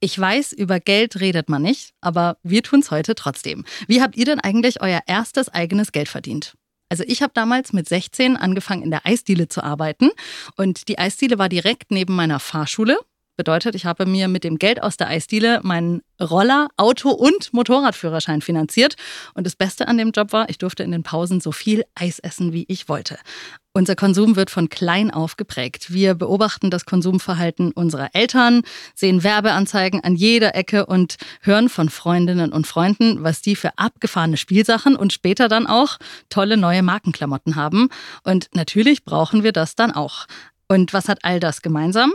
Ich weiß, über Geld redet man nicht, aber wir tun es heute trotzdem. Wie habt ihr denn eigentlich euer erstes eigenes Geld verdient? Also ich habe damals mit 16 angefangen in der Eisdiele zu arbeiten und die Eisdiele war direkt neben meiner Fahrschule Bedeutet, ich habe mir mit dem Geld aus der Eisdiele meinen Roller, Auto und Motorradführerschein finanziert. Und das Beste an dem Job war, ich durfte in den Pausen so viel Eis essen, wie ich wollte. Unser Konsum wird von klein auf geprägt. Wir beobachten das Konsumverhalten unserer Eltern, sehen Werbeanzeigen an jeder Ecke und hören von Freundinnen und Freunden, was die für abgefahrene Spielsachen und später dann auch tolle neue Markenklamotten haben. Und natürlich brauchen wir das dann auch. Und was hat all das gemeinsam?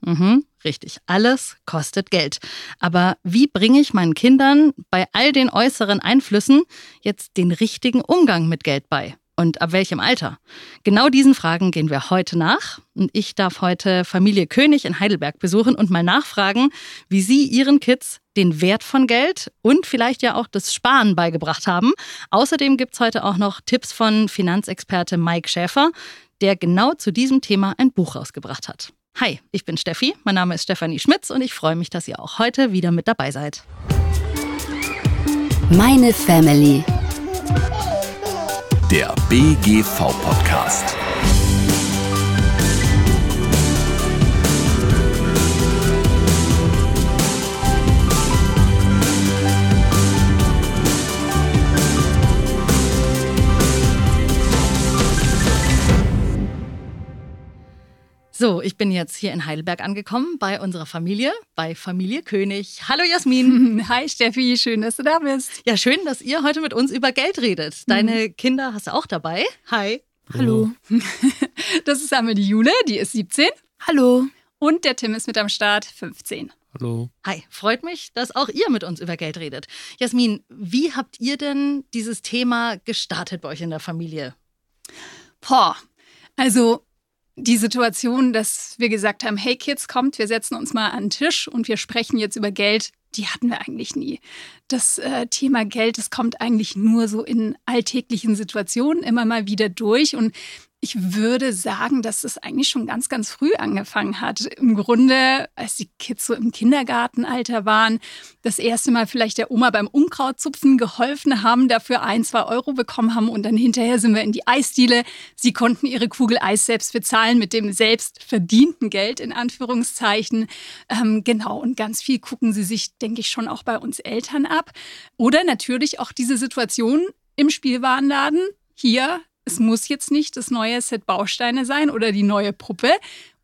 Mhm, richtig. Alles kostet Geld. Aber wie bringe ich meinen Kindern bei all den äußeren Einflüssen jetzt den richtigen Umgang mit Geld bei? Und ab welchem Alter? Genau diesen Fragen gehen wir heute nach. Und ich darf heute Familie König in Heidelberg besuchen und mal nachfragen, wie sie ihren Kids den Wert von Geld und vielleicht ja auch das Sparen beigebracht haben. Außerdem gibt es heute auch noch Tipps von Finanzexperte Mike Schäfer, der genau zu diesem Thema ein Buch rausgebracht hat. Hi, ich bin Steffi, mein Name ist Stefanie Schmitz und ich freue mich, dass ihr auch heute wieder mit dabei seid. Meine Family. Der BGV-Podcast. So, ich bin jetzt hier in Heidelberg angekommen bei unserer Familie, bei Familie König. Hallo Jasmin. Hi Steffi, schön, dass du da bist. Ja, schön, dass ihr heute mit uns über Geld redet. Deine mhm. Kinder hast du auch dabei. Hi. Hallo. Das ist einmal die Jule, die ist 17. Hallo. Und der Tim ist mit am Start, 15. Hallo. Hi, freut mich, dass auch ihr mit uns über Geld redet. Jasmin, wie habt ihr denn dieses Thema gestartet bei euch in der Familie? Boah, also die Situation, dass wir gesagt haben, hey Kids, kommt, wir setzen uns mal an den Tisch und wir sprechen jetzt über Geld, die hatten wir eigentlich nie. Das äh, Thema Geld, das kommt eigentlich nur so in alltäglichen Situationen immer mal wieder durch. Und ich würde sagen, dass es eigentlich schon ganz, ganz früh angefangen hat. Im Grunde, als die Kids so im Kindergartenalter waren, das erste Mal vielleicht der Oma beim Unkrautzupfen geholfen haben, dafür ein, zwei Euro bekommen haben und dann hinterher sind wir in die Eisdiele. Sie konnten ihre Kugel Eis selbst bezahlen mit dem selbst verdienten Geld, in Anführungszeichen. Ähm, genau, und ganz viel gucken sie sich, denke ich, schon auch bei uns Eltern ab. Oder natürlich auch diese Situation im Spielwarenladen. Hier es muss jetzt nicht das neue Set Bausteine sein oder die neue Puppe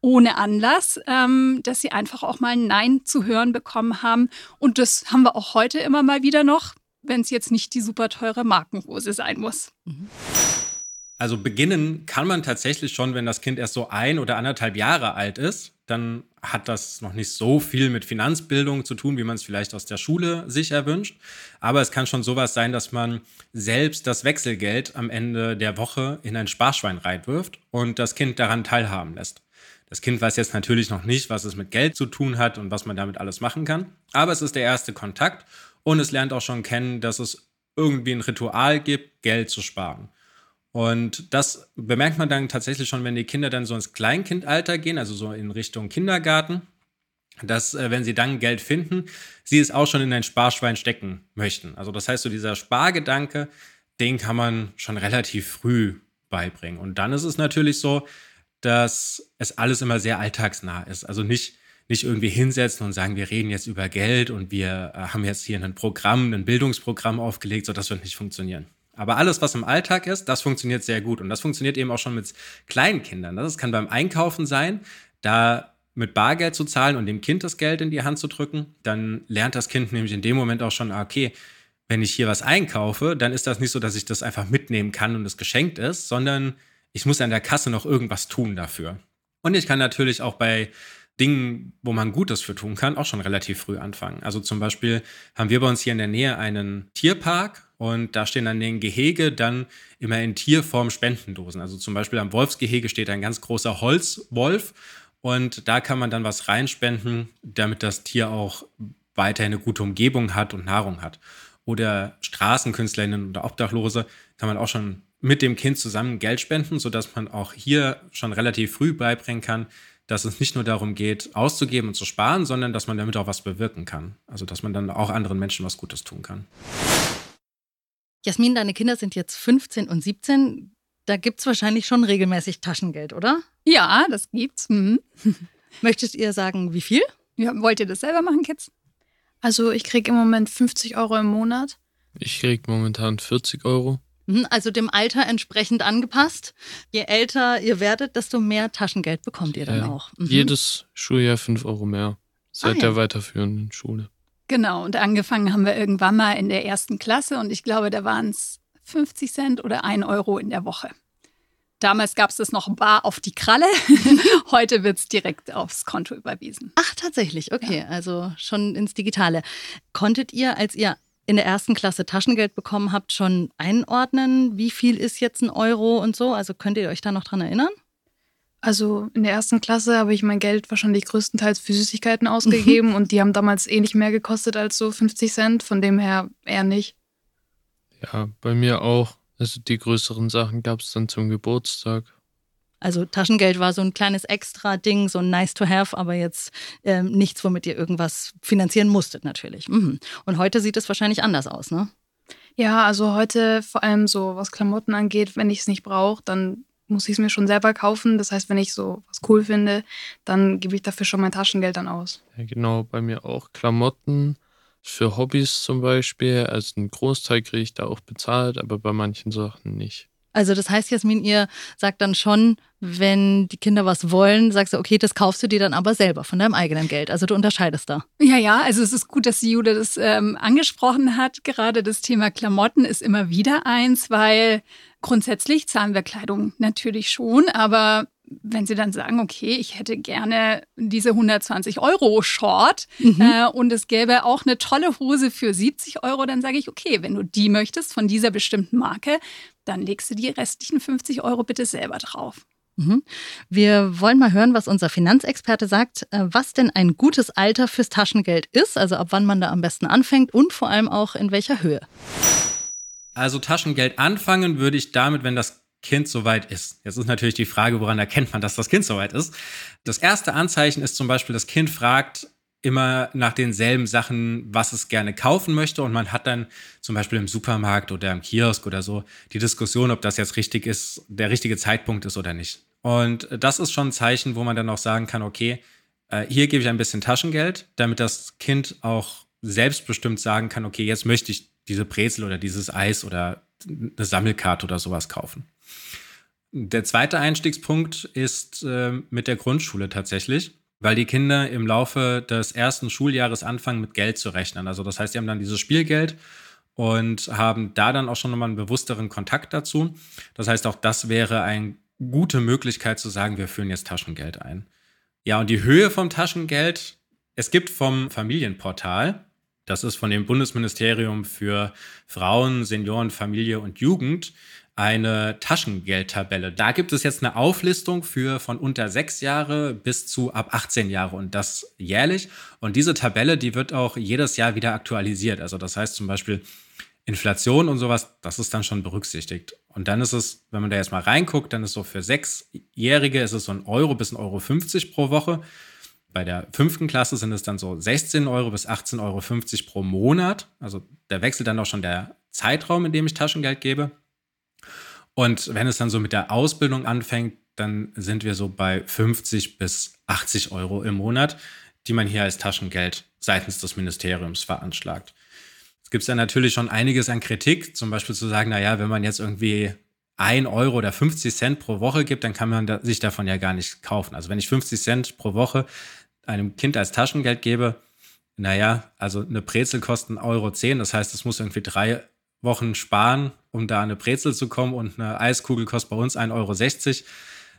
ohne Anlass, ähm, dass sie einfach auch mal ein Nein zu hören bekommen haben. Und das haben wir auch heute immer mal wieder noch, wenn es jetzt nicht die super teure Markenhose sein muss. Mhm. Also beginnen kann man tatsächlich schon, wenn das Kind erst so ein oder anderthalb Jahre alt ist. Dann hat das noch nicht so viel mit Finanzbildung zu tun, wie man es vielleicht aus der Schule sich erwünscht. Aber es kann schon sowas sein, dass man selbst das Wechselgeld am Ende der Woche in ein Sparschwein reinwirft und das Kind daran teilhaben lässt. Das Kind weiß jetzt natürlich noch nicht, was es mit Geld zu tun hat und was man damit alles machen kann. Aber es ist der erste Kontakt und es lernt auch schon kennen, dass es irgendwie ein Ritual gibt, Geld zu sparen. Und das bemerkt man dann tatsächlich schon, wenn die Kinder dann so ins Kleinkindalter gehen, also so in Richtung Kindergarten, dass, äh, wenn sie dann Geld finden, sie es auch schon in ein Sparschwein stecken möchten. Also das heißt, so dieser Spargedanke, den kann man schon relativ früh beibringen. Und dann ist es natürlich so, dass es alles immer sehr alltagsnah ist. Also nicht, nicht irgendwie hinsetzen und sagen, wir reden jetzt über Geld und wir äh, haben jetzt hier ein Programm, ein Bildungsprogramm aufgelegt, so das wird nicht funktionieren. Aber alles, was im Alltag ist, das funktioniert sehr gut. Und das funktioniert eben auch schon mit kleinen Kindern. Das kann beim Einkaufen sein, da mit Bargeld zu zahlen und dem Kind das Geld in die Hand zu drücken. Dann lernt das Kind nämlich in dem Moment auch schon, ah, okay, wenn ich hier was einkaufe, dann ist das nicht so, dass ich das einfach mitnehmen kann und es geschenkt ist, sondern ich muss an der Kasse noch irgendwas tun dafür. Und ich kann natürlich auch bei Dingen, wo man Gutes für tun kann, auch schon relativ früh anfangen. Also zum Beispiel haben wir bei uns hier in der Nähe einen Tierpark und da stehen an den Gehege dann immer in Tierform Spendendosen. Also zum Beispiel am Wolfsgehege steht ein ganz großer Holzwolf und da kann man dann was reinspenden, damit das Tier auch weiterhin eine gute Umgebung hat und Nahrung hat. Oder Straßenkünstlerinnen oder Obdachlose kann man auch schon mit dem Kind zusammen Geld spenden, sodass man auch hier schon relativ früh beibringen kann, dass es nicht nur darum geht, auszugeben und zu sparen, sondern dass man damit auch was bewirken kann. Also dass man dann auch anderen Menschen was Gutes tun kann. Jasmin, deine Kinder sind jetzt 15 und 17. Da gibt es wahrscheinlich schon regelmäßig Taschengeld, oder? Ja, das gibt's. Mhm. Möchtet ihr sagen, wie viel? Ja, wollt ihr das selber machen, Kids? Also ich kriege im Moment 50 Euro im Monat. Ich kriege momentan 40 Euro. Mhm, also dem Alter entsprechend angepasst. Je älter ihr werdet, desto mehr Taschengeld bekommt ihr dann Ja. auch. Mhm. Jedes Schuljahr 5 Euro mehr. Seit Ah, ja. der weiterführenden Schule. Genau, und angefangen haben wir irgendwann mal in der ersten Klasse und ich glaube, da waren es 50 Cent oder 1 Euro in der Woche. Damals gab es das noch bar auf die Kralle. Heute wird es direkt aufs Konto überwiesen. Ach, tatsächlich, okay. Also schon ins Digitale. Konntet ihr, als ihr in der ersten Klasse Taschengeld bekommen habt, schon einordnen, wie viel ist jetzt ein Euro und so? Also könnt ihr euch da noch dran erinnern? Also in der ersten Klasse habe ich mein Geld wahrscheinlich größtenteils für Süßigkeiten ausgegeben und die haben damals eh nicht mehr gekostet als so 50 Cent, von dem her eher nicht. Ja, bei mir auch. Also die größeren Sachen gab es dann zum Geburtstag. Also Taschengeld war so ein kleines Extra-Ding, so ein nice to have, aber jetzt ähm, nichts, womit ihr irgendwas finanzieren musstet natürlich. Mhm. Und heute sieht es wahrscheinlich anders aus, ne? Ja, also heute vor allem so, was Klamotten angeht, wenn ich es nicht brauche, dann muss ich es mir schon selber kaufen. Das heißt, wenn ich so was cool finde, dann gebe ich dafür schon mein Taschengeld dann aus. Ja, genau, bei mir auch Klamotten. Für Hobbys zum Beispiel. Also einen Großteil kriege ich da auch bezahlt, aber bei manchen Sachen nicht. Also das heißt, Jasmin, ihr sagt dann schon, wenn die Kinder was wollen, sagst du, okay, das kaufst du dir dann aber selber von deinem eigenen Geld. Also du unterscheidest da. Ja, ja, also es ist gut, dass die Jude das ähm, angesprochen hat. Gerade das Thema Klamotten ist immer wieder eins, weil grundsätzlich zahlen wir Kleidung natürlich schon, aber wenn sie dann sagen, okay, ich hätte gerne diese 120 Euro Short äh, und es gäbe auch eine tolle Hose für 70 Euro, dann sage ich, okay, wenn du die möchtest von dieser bestimmten Marke, dann legst du die restlichen 50 Euro bitte selber drauf. Mhm. Wir wollen mal hören, was unser Finanzexperte sagt, äh, was denn ein gutes Alter fürs Taschengeld ist, also ab wann man da am besten anfängt und vor allem auch in welcher Höhe. Also Taschengeld anfangen würde ich damit, wenn das Kind soweit ist. Jetzt ist natürlich die Frage, woran erkennt man, dass das Kind soweit ist. Das erste Anzeichen ist zum Beispiel, das Kind fragt immer nach denselben Sachen, was es gerne kaufen möchte. Und man hat dann zum Beispiel im Supermarkt oder im Kiosk oder so die Diskussion, ob das jetzt richtig ist, der richtige Zeitpunkt ist oder nicht. Und das ist schon ein Zeichen, wo man dann auch sagen kann, okay, äh, hier gebe ich ein bisschen Taschengeld, damit das Kind auch selbstbestimmt sagen kann, okay, jetzt möchte ich diese Brezel oder dieses Eis oder eine Sammelkarte oder sowas kaufen. Der zweite Einstiegspunkt ist äh, mit der Grundschule tatsächlich, weil die Kinder im Laufe des ersten Schuljahres anfangen, mit Geld zu rechnen. Also das heißt, sie haben dann dieses Spielgeld und haben da dann auch schon nochmal einen bewussteren Kontakt dazu. Das heißt, auch das wäre eine gute Möglichkeit zu sagen, wir führen jetzt Taschengeld ein. Ja, und die Höhe vom Taschengeld, es gibt vom Familienportal, das ist von dem Bundesministerium für Frauen, Senioren, Familie und Jugend, eine Taschengeldtabelle. Da gibt es jetzt eine Auflistung für von unter sechs Jahre bis zu ab 18 Jahre und das jährlich. Und diese Tabelle, die wird auch jedes Jahr wieder aktualisiert. Also das heißt zum Beispiel Inflation und sowas, das ist dann schon berücksichtigt. Und dann ist es, wenn man da jetzt mal reinguckt, dann ist so für Sechsjährige ist es so ein Euro bis ein Euro 50 pro Woche. Bei der fünften Klasse sind es dann so 16 Euro bis 18,50 Euro pro Monat. Also da wechselt dann auch schon der Zeitraum, in dem ich Taschengeld gebe. Und wenn es dann so mit der Ausbildung anfängt, dann sind wir so bei 50 bis 80 Euro im Monat, die man hier als Taschengeld seitens des Ministeriums veranschlagt. Es gibt ja natürlich schon einiges an Kritik, zum Beispiel zu sagen, naja, wenn man jetzt irgendwie 1 Euro oder 50 Cent pro Woche gibt, dann kann man sich davon ja gar nicht kaufen. Also wenn ich 50 Cent pro Woche einem Kind als Taschengeld gebe, naja, also eine Brezel kostet 1,10 Euro, das heißt, es muss irgendwie drei Wochen sparen, um da eine Brezel zu kommen und eine Eiskugel kostet bei uns 1,60 Euro.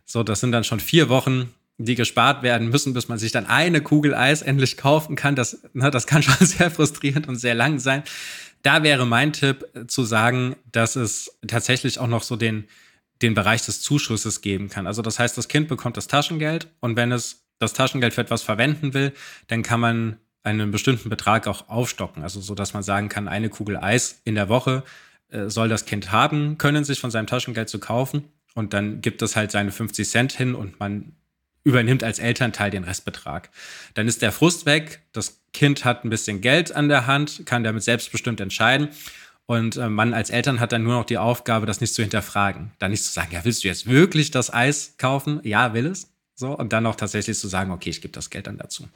So, das sind dann schon vier Wochen, die gespart werden müssen, bis man sich dann eine Kugel Eis endlich kaufen kann. Das, ne, das kann schon sehr frustrierend und sehr lang sein. Da wäre mein Tipp äh, zu sagen, dass es tatsächlich auch noch so den, den Bereich des Zuschusses geben kann. Also das heißt, das Kind bekommt das Taschengeld und wenn es das Taschengeld für etwas verwenden will, dann kann man einen bestimmten Betrag auch aufstocken. Also so, dass man sagen kann, eine Kugel Eis in der Woche äh, soll das Kind haben können, sich von seinem Taschengeld zu kaufen. Und dann gibt es halt seine 50 Cent hin und man übernimmt als Elternteil den Restbetrag. Dann ist der Frust weg, das Kind hat ein bisschen Geld an der Hand, kann damit selbstbestimmt entscheiden. Und äh, man als Eltern hat dann nur noch die Aufgabe, das nicht zu hinterfragen. Dann nicht zu sagen, ja, willst du jetzt wirklich das Eis kaufen? Ja, will es. So, und dann auch tatsächlich zu sagen, okay, ich gebe das Geld dann dazu.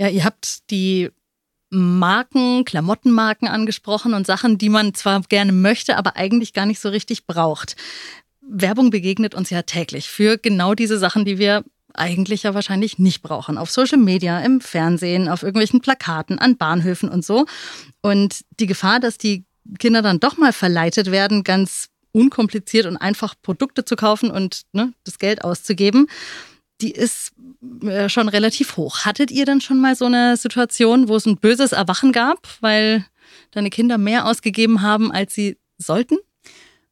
Ja, ihr habt die Marken, Klamottenmarken angesprochen und Sachen, die man zwar gerne möchte, aber eigentlich gar nicht so richtig braucht. Werbung begegnet uns ja täglich für genau diese Sachen, die wir eigentlich ja wahrscheinlich nicht brauchen. Auf Social Media, im Fernsehen, auf irgendwelchen Plakaten, an Bahnhöfen und so. Und die Gefahr, dass die Kinder dann doch mal verleitet werden, ganz unkompliziert und einfach Produkte zu kaufen und ne, das Geld auszugeben, die ist äh, schon relativ hoch. Hattet ihr denn schon mal so eine Situation, wo es ein böses Erwachen gab, weil deine Kinder mehr ausgegeben haben, als sie sollten?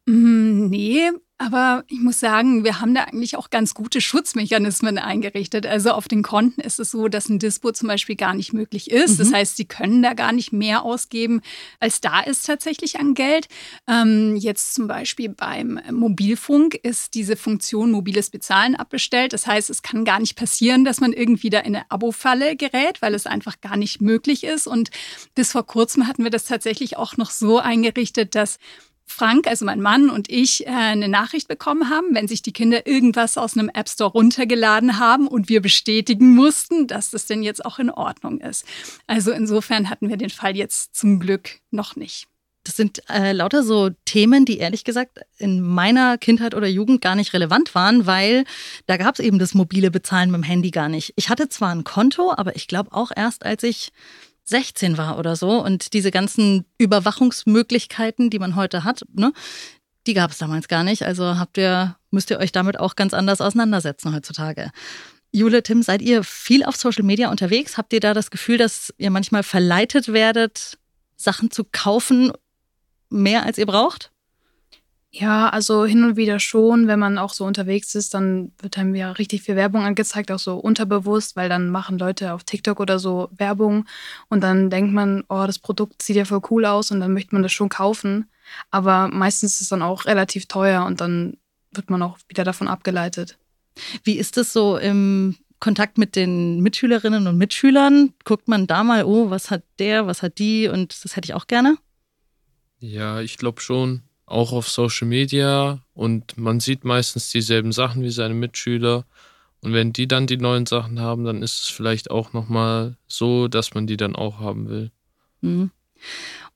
Mm, nee, aber ich muss sagen, wir haben da eigentlich auch ganz gute Schutzmechanismen eingerichtet. Also auf den Konten ist es so, dass ein Dispo zum Beispiel gar nicht möglich ist. Mhm. Das heißt, sie können da gar nicht mehr ausgeben, als da ist tatsächlich an Geld. Ähm, jetzt zum Beispiel beim Mobilfunk ist diese Funktion mobiles Bezahlen abbestellt. Das heißt, es kann gar nicht passieren, dass man irgendwie da in eine Abo-Falle gerät, weil es einfach gar nicht möglich ist. Und bis vor kurzem hatten wir das tatsächlich auch noch so eingerichtet, dass Frank, also mein Mann und ich, äh, eine Nachricht bekommen haben, wenn sich die Kinder irgendwas aus einem App Store runtergeladen haben und wir bestätigen mussten, dass das denn jetzt auch in Ordnung ist. Also insofern hatten wir den Fall jetzt zum Glück noch nicht. Das sind äh, lauter so Themen, die ehrlich gesagt in meiner Kindheit oder Jugend gar nicht relevant waren, weil da gab es eben das mobile Bezahlen mit dem Handy gar nicht. Ich hatte zwar ein Konto, aber ich glaube auch erst, als ich 16 war oder so. Und diese ganzen Überwachungsmöglichkeiten, die man heute hat, ne, die gab es damals gar nicht. Also habt ihr, müsst ihr euch damit auch ganz anders auseinandersetzen heutzutage. Jule, Tim, seid ihr viel auf Social Media unterwegs? Habt ihr da das Gefühl, dass ihr manchmal verleitet werdet, Sachen zu kaufen, mehr als ihr braucht? Ja, also hin und wieder schon, wenn man auch so unterwegs ist, dann wird einem ja richtig viel Werbung angezeigt, auch so unterbewusst, weil dann machen Leute auf TikTok oder so Werbung und dann denkt man, oh, das Produkt sieht ja voll cool aus und dann möchte man das schon kaufen. Aber meistens ist es dann auch relativ teuer und dann wird man auch wieder davon abgeleitet. Wie ist es so im Kontakt mit den Mitschülerinnen und Mitschülern? Guckt man da mal, oh, was hat der, was hat die und das hätte ich auch gerne? Ja, ich glaube schon auch auf Social Media und man sieht meistens dieselben Sachen wie seine Mitschüler. Und wenn die dann die neuen Sachen haben, dann ist es vielleicht auch nochmal so, dass man die dann auch haben will. Mhm.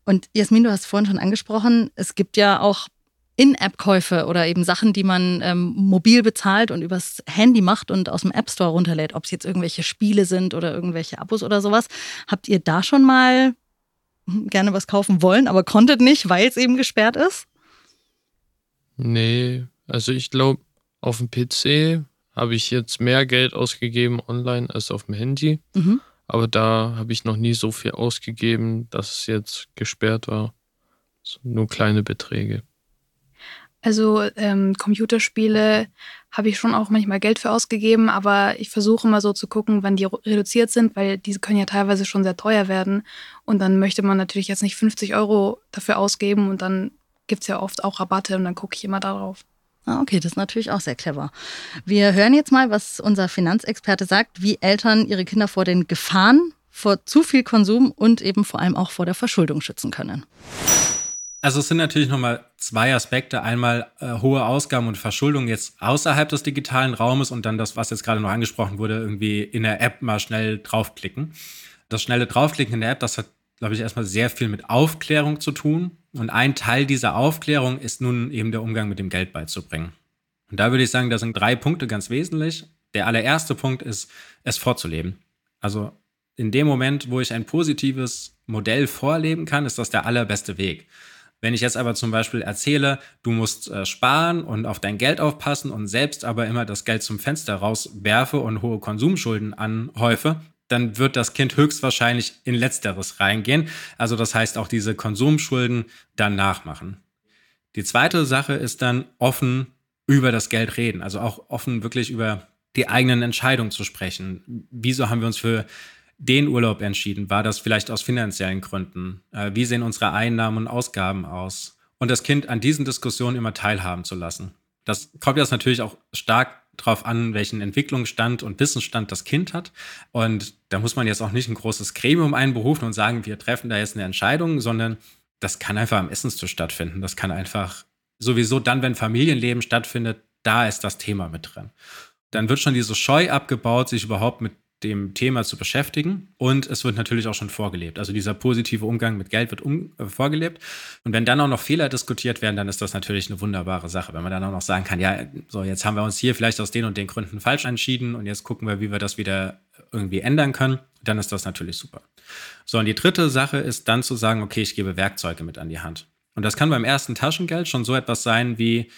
Und Jasmin, du hast vorhin schon angesprochen, es gibt ja auch in-App-Käufe oder eben Sachen, die man ähm, mobil bezahlt und übers Handy macht und aus dem App Store runterlädt, ob es jetzt irgendwelche Spiele sind oder irgendwelche Abos oder sowas. Habt ihr da schon mal gerne was kaufen wollen, aber konntet nicht, weil es eben gesperrt ist? Nee, also ich glaube, auf dem PC habe ich jetzt mehr Geld ausgegeben online als auf dem Handy. Mhm. Aber da habe ich noch nie so viel ausgegeben, dass es jetzt gesperrt war. So nur kleine Beträge. Also ähm, Computerspiele habe ich schon auch manchmal Geld für ausgegeben, aber ich versuche immer so zu gucken, wann die reduziert sind, weil diese können ja teilweise schon sehr teuer werden. Und dann möchte man natürlich jetzt nicht 50 Euro dafür ausgeben und dann gibt es ja oft auch Rabatte und dann gucke ich immer darauf. Ah, okay, das ist natürlich auch sehr clever. Wir hören jetzt mal, was unser Finanzexperte sagt, wie Eltern ihre Kinder vor den Gefahren, vor zu viel Konsum und eben vor allem auch vor der Verschuldung schützen können. Also es sind natürlich nochmal zwei Aspekte. Einmal äh, hohe Ausgaben und Verschuldung jetzt außerhalb des digitalen Raumes und dann das, was jetzt gerade noch angesprochen wurde, irgendwie in der App mal schnell draufklicken. Das schnelle Draufklicken in der App, das hat, glaube ich, erstmal sehr viel mit Aufklärung zu tun. Und ein Teil dieser Aufklärung ist nun eben der Umgang mit dem Geld beizubringen. Und da würde ich sagen, da sind drei Punkte ganz wesentlich. Der allererste Punkt ist, es vorzuleben. Also in dem Moment, wo ich ein positives Modell vorleben kann, ist das der allerbeste Weg. Wenn ich jetzt aber zum Beispiel erzähle, du musst äh, sparen und auf dein Geld aufpassen und selbst aber immer das Geld zum Fenster rauswerfe und hohe Konsumschulden anhäufe, dann wird das Kind höchstwahrscheinlich in letzteres reingehen. Also das heißt auch diese Konsumschulden dann nachmachen. Die zweite Sache ist dann offen über das Geld reden, also auch offen wirklich über die eigenen Entscheidungen zu sprechen. Wieso haben wir uns für den Urlaub entschieden? War das vielleicht aus finanziellen Gründen? Äh, wie sehen unsere Einnahmen und Ausgaben aus? Und das Kind an diesen Diskussionen immer teilhaben zu lassen. Das kommt jetzt natürlich auch stark drauf an, welchen Entwicklungsstand und Wissensstand das Kind hat. Und da muss man jetzt auch nicht ein großes Gremium einberufen und sagen, wir treffen da jetzt eine Entscheidung, sondern das kann einfach am Essenstisch stattfinden. Das kann einfach sowieso dann, wenn Familienleben stattfindet, da ist das Thema mit drin. Dann wird schon diese Scheu abgebaut, sich überhaupt mit dem Thema zu beschäftigen. Und es wird natürlich auch schon vorgelebt. Also dieser positive Umgang mit Geld wird um, äh, vorgelebt. Und wenn dann auch noch Fehler diskutiert werden, dann ist das natürlich eine wunderbare Sache. Wenn man dann auch noch sagen kann, ja, so jetzt haben wir uns hier vielleicht aus den und den Gründen falsch entschieden und jetzt gucken wir, wie wir das wieder irgendwie ändern können, dann ist das natürlich super. So, und die dritte Sache ist dann zu sagen, okay, ich gebe Werkzeuge mit an die Hand. Und das kann beim ersten Taschengeld schon so etwas sein wie,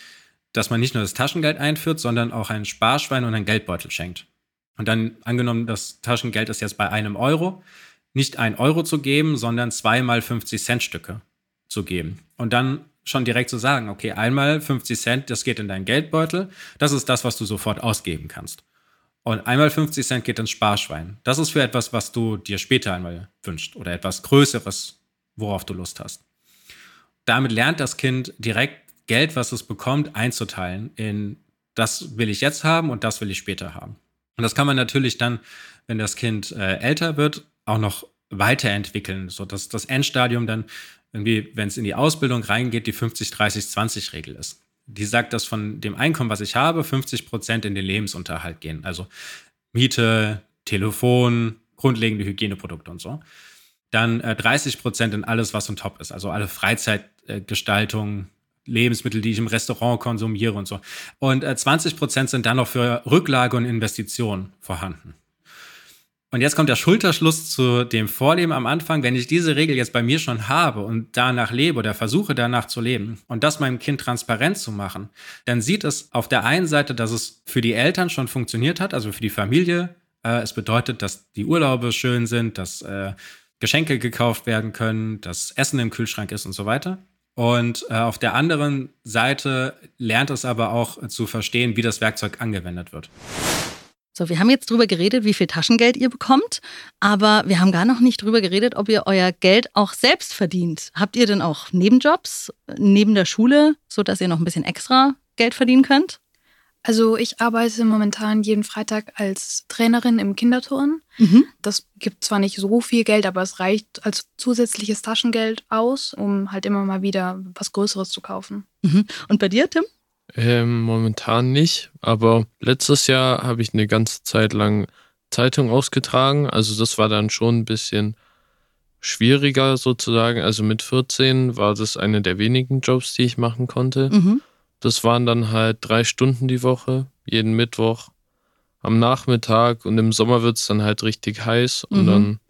dass man nicht nur das Taschengeld einführt, sondern auch ein Sparschwein und einen Geldbeutel schenkt. Und dann angenommen, das Taschengeld ist jetzt bei einem Euro, nicht ein Euro zu geben, sondern zweimal 50 Cent Stücke zu geben. Und dann schon direkt zu sagen, okay, einmal 50 Cent, das geht in deinen Geldbeutel, das ist das, was du sofort ausgeben kannst. Und einmal 50 Cent geht ins Sparschwein. Das ist für etwas, was du dir später einmal wünscht oder etwas Größeres, worauf du Lust hast. Damit lernt das Kind direkt Geld, was es bekommt, einzuteilen in das will ich jetzt haben und das will ich später haben. Und das kann man natürlich dann, wenn das Kind äh, älter wird, auch noch weiterentwickeln, so dass das Endstadium dann irgendwie, wenn es in die Ausbildung reingeht, die 50-30-20-Regel ist. Die sagt, dass von dem Einkommen, was ich habe, 50 Prozent in den Lebensunterhalt gehen. Also Miete, Telefon, grundlegende Hygieneprodukte und so. Dann äh, 30 Prozent in alles, was on top ist. Also alle Freizeitgestaltung, Lebensmittel, die ich im Restaurant konsumiere und so. Und äh, 20 Prozent sind dann noch für Rücklage und Investition vorhanden. Und jetzt kommt der Schulterschluss zu dem Vorleben am Anfang. Wenn ich diese Regel jetzt bei mir schon habe und danach lebe oder versuche danach zu leben und das meinem Kind transparent zu machen, dann sieht es auf der einen Seite, dass es für die Eltern schon funktioniert hat, also für die Familie. Äh, es bedeutet, dass die Urlaube schön sind, dass äh, Geschenke gekauft werden können, dass Essen im Kühlschrank ist und so weiter. Und äh, auf der anderen Seite lernt es aber auch zu verstehen, wie das Werkzeug angewendet wird. So, wir haben jetzt drüber geredet, wie viel Taschengeld ihr bekommt, aber wir haben gar noch nicht drüber geredet, ob ihr euer Geld auch selbst verdient. Habt ihr denn auch Nebenjobs neben der Schule, sodass ihr noch ein bisschen extra Geld verdienen könnt? Also ich arbeite momentan jeden Freitag als Trainerin im Kinderturnen. Mhm. Das gibt zwar nicht so viel Geld, aber es reicht als zusätzliches Taschengeld aus, um halt immer mal wieder was Größeres zu kaufen. Mhm. Und bei dir, Tim? Ähm, momentan nicht, aber letztes Jahr habe ich eine ganze Zeit lang Zeitung ausgetragen. Also das war dann schon ein bisschen schwieriger sozusagen. Also mit 14 war das eine der wenigen Jobs, die ich machen konnte. Mhm. Das waren dann halt drei Stunden die Woche, jeden Mittwoch am Nachmittag und im Sommer wird es dann halt richtig heiß und mhm. dann,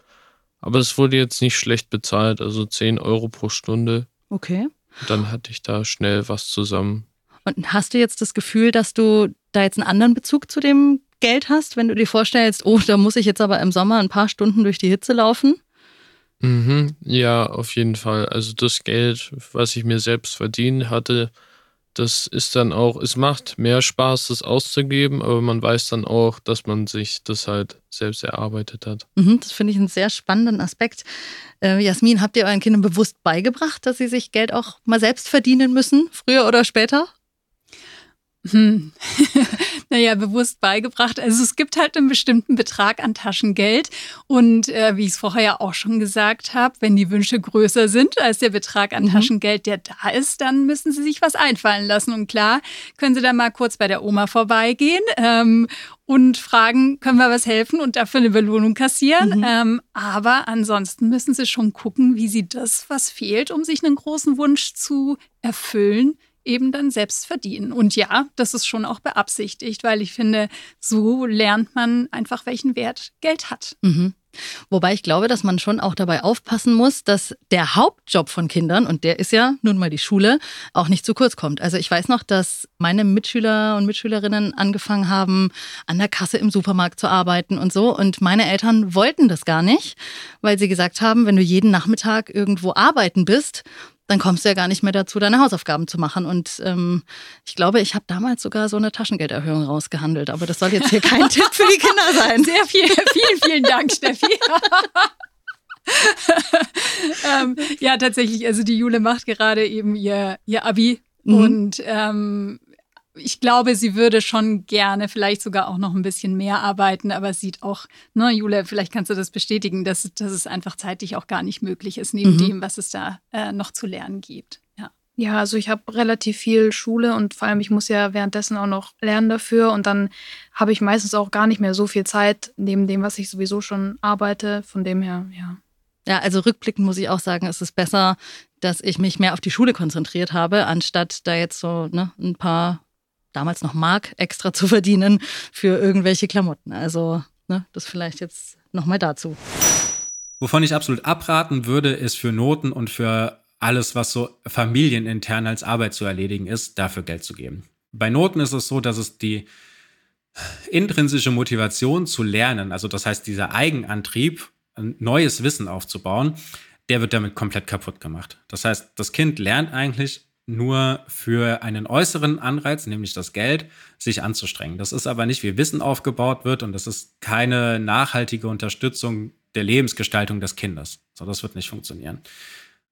aber es wurde jetzt nicht schlecht bezahlt, also 10 Euro pro Stunde. Okay. Dann hatte ich da schnell was zusammen. Und hast du jetzt das Gefühl, dass du da jetzt einen anderen Bezug zu dem Geld hast, wenn du dir vorstellst, oh, da muss ich jetzt aber im Sommer ein paar Stunden durch die Hitze laufen? Mhm, ja, auf jeden Fall. Also das Geld, was ich mir selbst verdient hatte, das ist dann auch, es macht mehr Spaß, das auszugeben, aber man weiß dann auch, dass man sich das halt selbst erarbeitet hat. Mhm, das finde ich einen sehr spannenden Aspekt. Äh, Jasmin, habt ihr euren Kindern bewusst beigebracht, dass sie sich Geld auch mal selbst verdienen müssen, früher oder später? Hm. naja, bewusst beigebracht. Also es gibt halt einen bestimmten Betrag an Taschengeld. Und äh, wie ich es vorher ja auch schon gesagt habe, wenn die Wünsche größer sind als der Betrag an mhm. Taschengeld, der da ist, dann müssen sie sich was einfallen lassen. Und klar, können sie dann mal kurz bei der Oma vorbeigehen ähm, und fragen, können wir was helfen und dafür eine Belohnung kassieren. Mhm. Ähm, aber ansonsten müssen sie schon gucken, wie sie das, was fehlt, um sich einen großen Wunsch zu erfüllen, eben dann selbst verdienen. Und ja, das ist schon auch beabsichtigt, weil ich finde, so lernt man einfach, welchen Wert Geld hat. Mhm. Wobei ich glaube, dass man schon auch dabei aufpassen muss, dass der Hauptjob von Kindern, und der ist ja nun mal die Schule, auch nicht zu kurz kommt. Also ich weiß noch, dass meine Mitschüler und Mitschülerinnen angefangen haben, an der Kasse im Supermarkt zu arbeiten und so. Und meine Eltern wollten das gar nicht, weil sie gesagt haben, wenn du jeden Nachmittag irgendwo arbeiten bist, dann kommst du ja gar nicht mehr dazu, deine Hausaufgaben zu machen. Und ähm, ich glaube, ich habe damals sogar so eine Taschengelderhöhung rausgehandelt. Aber das soll jetzt hier kein Tipp für die Kinder sein. Sehr viel, vielen, vielen Dank, Steffi. ähm, ja, tatsächlich. Also die Jule macht gerade eben ihr, ihr Abi. Mhm. Und ähm, ich glaube, sie würde schon gerne vielleicht sogar auch noch ein bisschen mehr arbeiten, aber sieht auch, ne, Julia, vielleicht kannst du das bestätigen, dass, dass es einfach zeitlich auch gar nicht möglich ist, neben mhm. dem, was es da äh, noch zu lernen gibt. Ja. Ja, also ich habe relativ viel Schule und vor allem ich muss ja währenddessen auch noch lernen dafür und dann habe ich meistens auch gar nicht mehr so viel Zeit neben dem, was ich sowieso schon arbeite. Von dem her, ja. Ja, also rückblickend muss ich auch sagen, es ist besser, dass ich mich mehr auf die Schule konzentriert habe, anstatt da jetzt so ne, ein paar damals noch Mark extra zu verdienen für irgendwelche Klamotten. Also ne, das vielleicht jetzt nochmal dazu. Wovon ich absolut abraten würde, ist für Noten und für alles, was so familienintern als Arbeit zu erledigen ist, dafür Geld zu geben. Bei Noten ist es so, dass es die intrinsische Motivation zu lernen, also das heißt dieser Eigenantrieb, ein neues Wissen aufzubauen, der wird damit komplett kaputt gemacht. Das heißt, das Kind lernt eigentlich nur für einen äußeren Anreiz, nämlich das Geld, sich anzustrengen. Das ist aber nicht, wie Wissen aufgebaut wird und das ist keine nachhaltige Unterstützung der Lebensgestaltung des Kindes. So, das wird nicht funktionieren.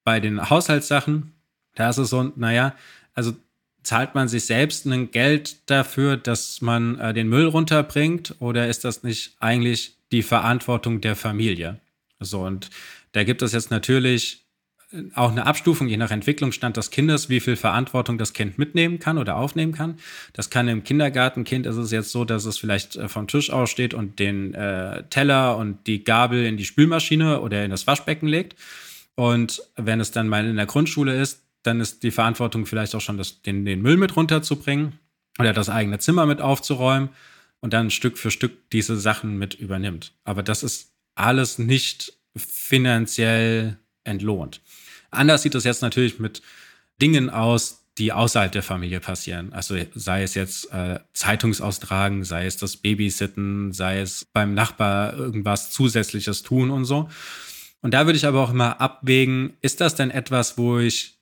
Bei den Haushaltssachen, da ist es so, naja, also zahlt man sich selbst ein Geld dafür, dass man äh, den Müll runterbringt oder ist das nicht eigentlich die Verantwortung der Familie? So, und da gibt es jetzt natürlich auch eine Abstufung je nach Entwicklungsstand des Kindes, wie viel Verantwortung das Kind mitnehmen kann oder aufnehmen kann. Das kann im Kindergartenkind ist es jetzt so, dass es vielleicht äh, vom Tisch aussteht und den äh, Teller und die Gabel in die Spülmaschine oder in das Waschbecken legt. Und wenn es dann mal in der Grundschule ist, dann ist die Verantwortung vielleicht auch schon, das, den, den Müll mit runterzubringen oder das eigene Zimmer mit aufzuräumen und dann Stück für Stück diese Sachen mit übernimmt. Aber das ist alles nicht finanziell entlohnt. Anders sieht es jetzt natürlich mit Dingen aus, die außerhalb der Familie passieren. Also sei es jetzt äh, Zeitungsaustragen, sei es das Babysitten, sei es beim Nachbar irgendwas Zusätzliches tun und so. Und da würde ich aber auch immer abwägen, ist das denn etwas, wo ich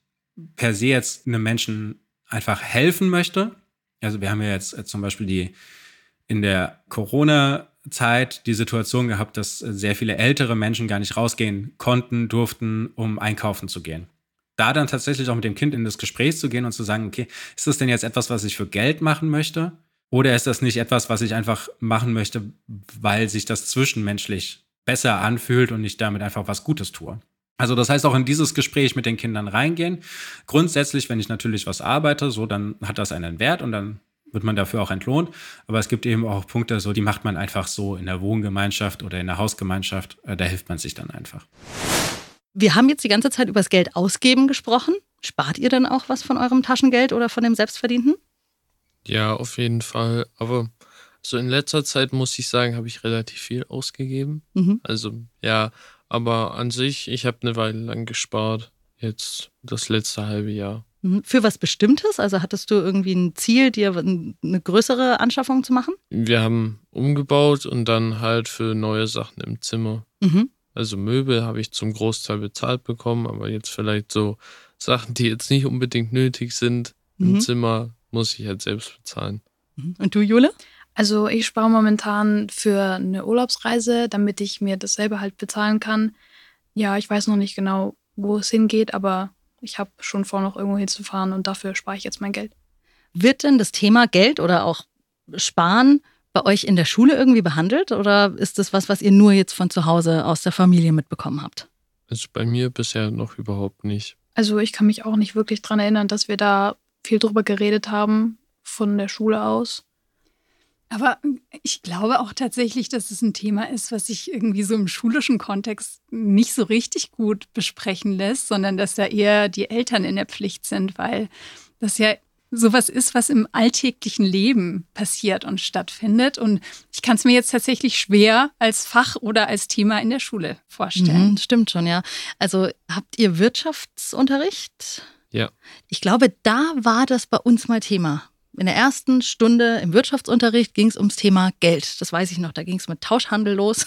per se jetzt einem Menschen einfach helfen möchte? Also wir haben ja jetzt äh, zum Beispiel die in der Corona-Zeit die Situation gehabt, dass sehr viele ältere Menschen gar nicht rausgehen konnten, durften, um einkaufen zu gehen. Da dann tatsächlich auch mit dem Kind in das Gespräch zu gehen und zu sagen, okay, ist das denn jetzt etwas, was ich für Geld machen möchte? Oder ist das nicht etwas, was ich einfach machen möchte, weil sich das zwischenmenschlich besser anfühlt und ich damit einfach was Gutes tue? Also das heißt auch in dieses Gespräch mit den Kindern reingehen. Grundsätzlich, wenn ich natürlich was arbeite, so dann hat das einen Wert und dann wird man dafür auch entlohnt. Aber es gibt eben auch Punkte, so die macht man einfach so in der Wohngemeinschaft oder in der Hausgemeinschaft. Äh, da hilft man sich dann einfach. Wir haben jetzt die ganze Zeit über das Geld ausgeben gesprochen. Spart ihr denn auch was von eurem Taschengeld oder von dem Selbstverdienten? Ja, auf jeden Fall. Aber so in letzter Zeit muss ich sagen, habe ich relativ viel ausgegeben. Mhm. Also ja, aber an sich, ich habe eine Weile lang gespart. Jetzt das letzte halbe Jahr. Mhm. Für was Bestimmtes? Also hattest du irgendwie ein Ziel, dir eine größere Anschaffung zu machen? Wir haben umgebaut und dann halt für neue Sachen im Zimmer. Mhm. Also Möbel habe ich zum Großteil bezahlt bekommen, aber jetzt vielleicht so Sachen, die jetzt nicht unbedingt nötig sind mhm. im Zimmer, muss ich halt selbst bezahlen. Mhm. Und du, Jule? Also ich spare momentan für eine Urlaubsreise, damit ich mir dasselbe halt bezahlen kann. Ja, ich weiß noch nicht genau, wo es hingeht, aber ich habe schon vor, noch irgendwo hinzufahren und dafür spare ich jetzt mein Geld. Wird denn das Thema Geld oder auch Sparen bei euch in der Schule irgendwie behandelt oder ist das was, was ihr nur jetzt von zu Hause aus der Familie mitbekommen habt? Also bei mir bisher noch überhaupt nicht. Also ich kann mich auch nicht wirklich daran erinnern, dass wir da viel drüber geredet haben von der Schule aus. Aber ich glaube auch tatsächlich, dass es ein Thema ist, was sich irgendwie so im schulischen Kontext nicht so richtig gut besprechen lässt, sondern dass da eher die Eltern in der Pflicht sind, weil das ja sowas ist, was im alltäglichen Leben passiert und stattfindet. Und ich kann es mir jetzt tatsächlich schwer als Fach oder als Thema in der Schule vorstellen. Mhm, stimmt schon, ja. Also habt ihr Wirtschaftsunterricht? Ja. Ich glaube, da war das bei uns mal Thema. In der ersten Stunde im Wirtschaftsunterricht ging es ums Thema Geld. Das weiß ich noch. Da ging es mit Tauschhandel los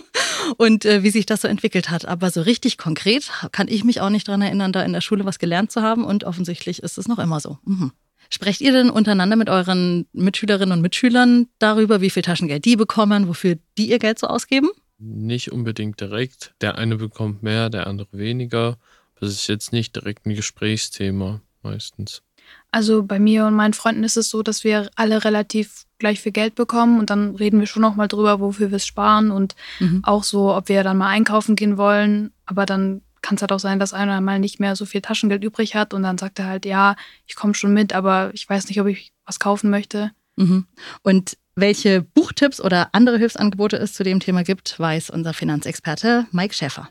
und äh, wie sich das so entwickelt hat. Aber so richtig konkret kann ich mich auch nicht daran erinnern, da in der Schule was gelernt zu haben. Und offensichtlich ist es noch immer so. Mhm. Sprecht ihr denn untereinander mit euren Mitschülerinnen und Mitschülern darüber, wie viel Taschengeld die bekommen, wofür die ihr Geld so ausgeben? Nicht unbedingt direkt. Der eine bekommt mehr, der andere weniger. Das ist jetzt nicht direkt ein Gesprächsthema meistens. Also bei mir und meinen Freunden ist es so, dass wir alle relativ gleich viel Geld bekommen und dann reden wir schon noch mal drüber, wofür wir es sparen und mhm. auch so, ob wir dann mal einkaufen gehen wollen. Aber dann kann es halt auch sein, dass einer mal nicht mehr so viel Taschengeld übrig hat und dann sagt er halt, ja, ich komme schon mit, aber ich weiß nicht, ob ich was kaufen möchte. Mhm. Und welche Buchtipps oder andere Hilfsangebote es zu dem Thema gibt, weiß unser Finanzexperte Mike Schäfer.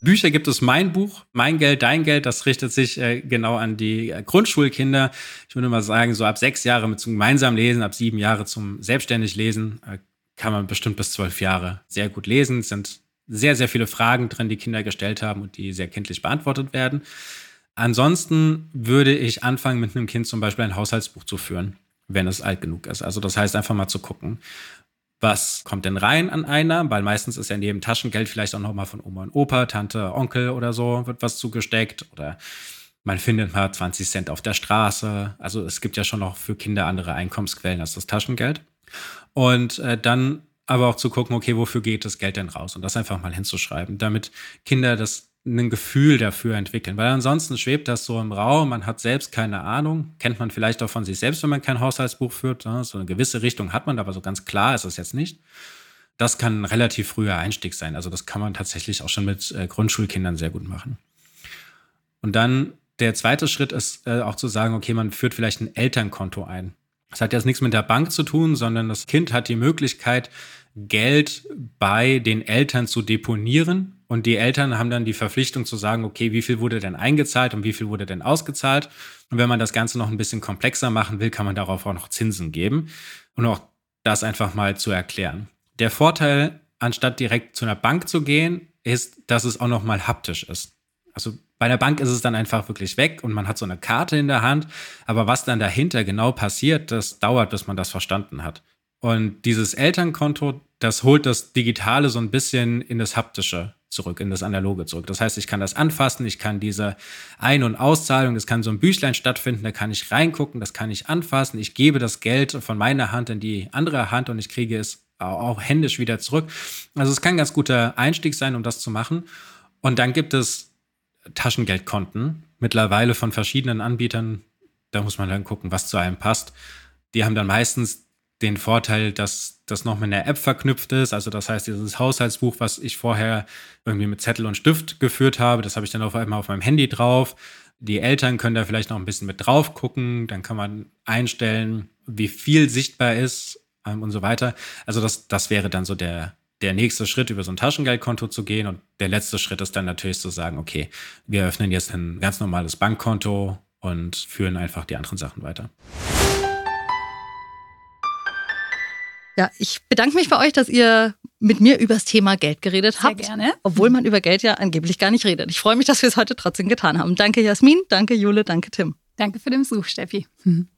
Bücher gibt es mein Buch, Mein Geld, Dein Geld. Das richtet sich äh, genau an die äh, Grundschulkinder. Ich würde mal sagen, so ab sechs Jahre mit zum gemeinsamen Lesen, ab sieben Jahre zum selbstständig Lesen, äh, kann man bestimmt bis zwölf Jahre sehr gut lesen. Es sind sehr, sehr viele Fragen drin, die Kinder gestellt haben und die sehr kindlich beantwortet werden. Ansonsten würde ich anfangen, mit einem Kind zum Beispiel ein Haushaltsbuch zu führen wenn es alt genug ist. Also das heißt einfach mal zu gucken, was kommt denn rein an Einnahmen, weil meistens ist ja neben Taschengeld vielleicht auch nochmal von Oma und Opa, Tante, Onkel oder so wird was zugesteckt oder man findet mal 20 Cent auf der Straße. Also es gibt ja schon noch für Kinder andere Einkommensquellen als das Taschengeld. Und äh, dann aber auch zu gucken, okay, wofür geht das Geld denn raus? Und das einfach mal hinzuschreiben, damit Kinder das ein Gefühl dafür entwickeln, weil ansonsten schwebt das so im Raum, man hat selbst keine Ahnung, kennt man vielleicht auch von sich selbst, wenn man kein Haushaltsbuch führt, ne? so eine gewisse Richtung hat man, aber so ganz klar ist es jetzt nicht. Das kann ein relativ früher Einstieg sein, also das kann man tatsächlich auch schon mit äh, Grundschulkindern sehr gut machen. Und dann der zweite Schritt ist äh, auch zu sagen, okay, man führt vielleicht ein Elternkonto ein. Das hat jetzt nichts mit der Bank zu tun, sondern das Kind hat die Möglichkeit, Geld bei den Eltern zu deponieren und die Eltern haben dann die Verpflichtung zu sagen, okay, wie viel wurde denn eingezahlt und wie viel wurde denn ausgezahlt? Und wenn man das Ganze noch ein bisschen komplexer machen will, kann man darauf auch noch Zinsen geben und auch das einfach mal zu erklären. Der Vorteil, anstatt direkt zu einer Bank zu gehen, ist, dass es auch noch mal haptisch ist. Also bei der Bank ist es dann einfach wirklich weg und man hat so eine Karte in der Hand. Aber was dann dahinter genau passiert, das dauert, bis man das verstanden hat. Und dieses Elternkonto, das holt das Digitale so ein bisschen in das Haptische zurück, in das Analoge zurück. Das heißt, ich kann das anfassen, ich kann diese Ein- und Auszahlung, das kann so ein Büchlein stattfinden, da kann ich reingucken, das kann ich anfassen. Ich gebe das Geld von meiner Hand in die andere Hand und ich kriege es auch händisch wieder zurück. Also es kann ein ganz guter Einstieg sein, um das zu machen. Und dann gibt es Taschengeldkonten, mittlerweile von verschiedenen Anbietern. Da muss man dann gucken, was zu einem passt. Die haben dann meistens den Vorteil, dass das noch mit einer App verknüpft ist. Also das heißt, dieses Haushaltsbuch, was ich vorher irgendwie mit Zettel und Stift geführt habe, das habe ich dann auf einmal auf meinem Handy drauf. Die Eltern können da vielleicht noch ein bisschen mit drauf gucken. Dann kann man einstellen, wie viel sichtbar ist ähm, und so weiter. Also das, das wäre dann so der, der nächste Schritt, über so ein Taschengeldkonto zu gehen. Und der letzte Schritt ist dann natürlich zu sagen, okay, wir öffnen jetzt ein ganz normales Bankkonto und führen einfach die anderen Sachen weiter. Ja, ich bedanke mich bei euch, dass ihr mit mir über das Thema Geld geredet Sehr habt. gerne. Obwohl man über Geld ja angeblich gar nicht redet. Ich freue mich, dass wir es heute trotzdem getan haben. Danke Jasmin, danke Jule, danke Tim. Danke für den Besuch, Steffi.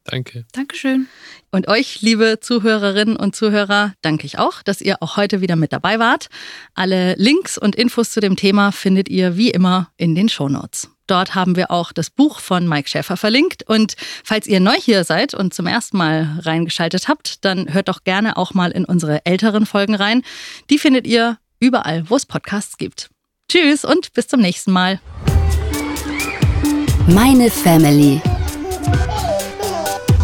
Danke. Dankeschön. Und euch, liebe Zuhörerinnen und Zuhörer, danke ich auch, dass ihr auch heute wieder mit dabei wart. Alle Links und Infos zu dem Thema findet ihr wie immer in den Shownotes. Dort haben wir auch das Buch von Mike Schäfer verlinkt. Und falls ihr neu hier seid und zum ersten Mal reingeschaltet habt, dann hört doch gerne auch mal in unsere älteren Folgen rein. Die findet ihr überall, wo es Podcasts gibt. Tschüss und bis zum nächsten Mal. Meine Family.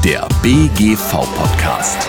Der BGV-Podcast.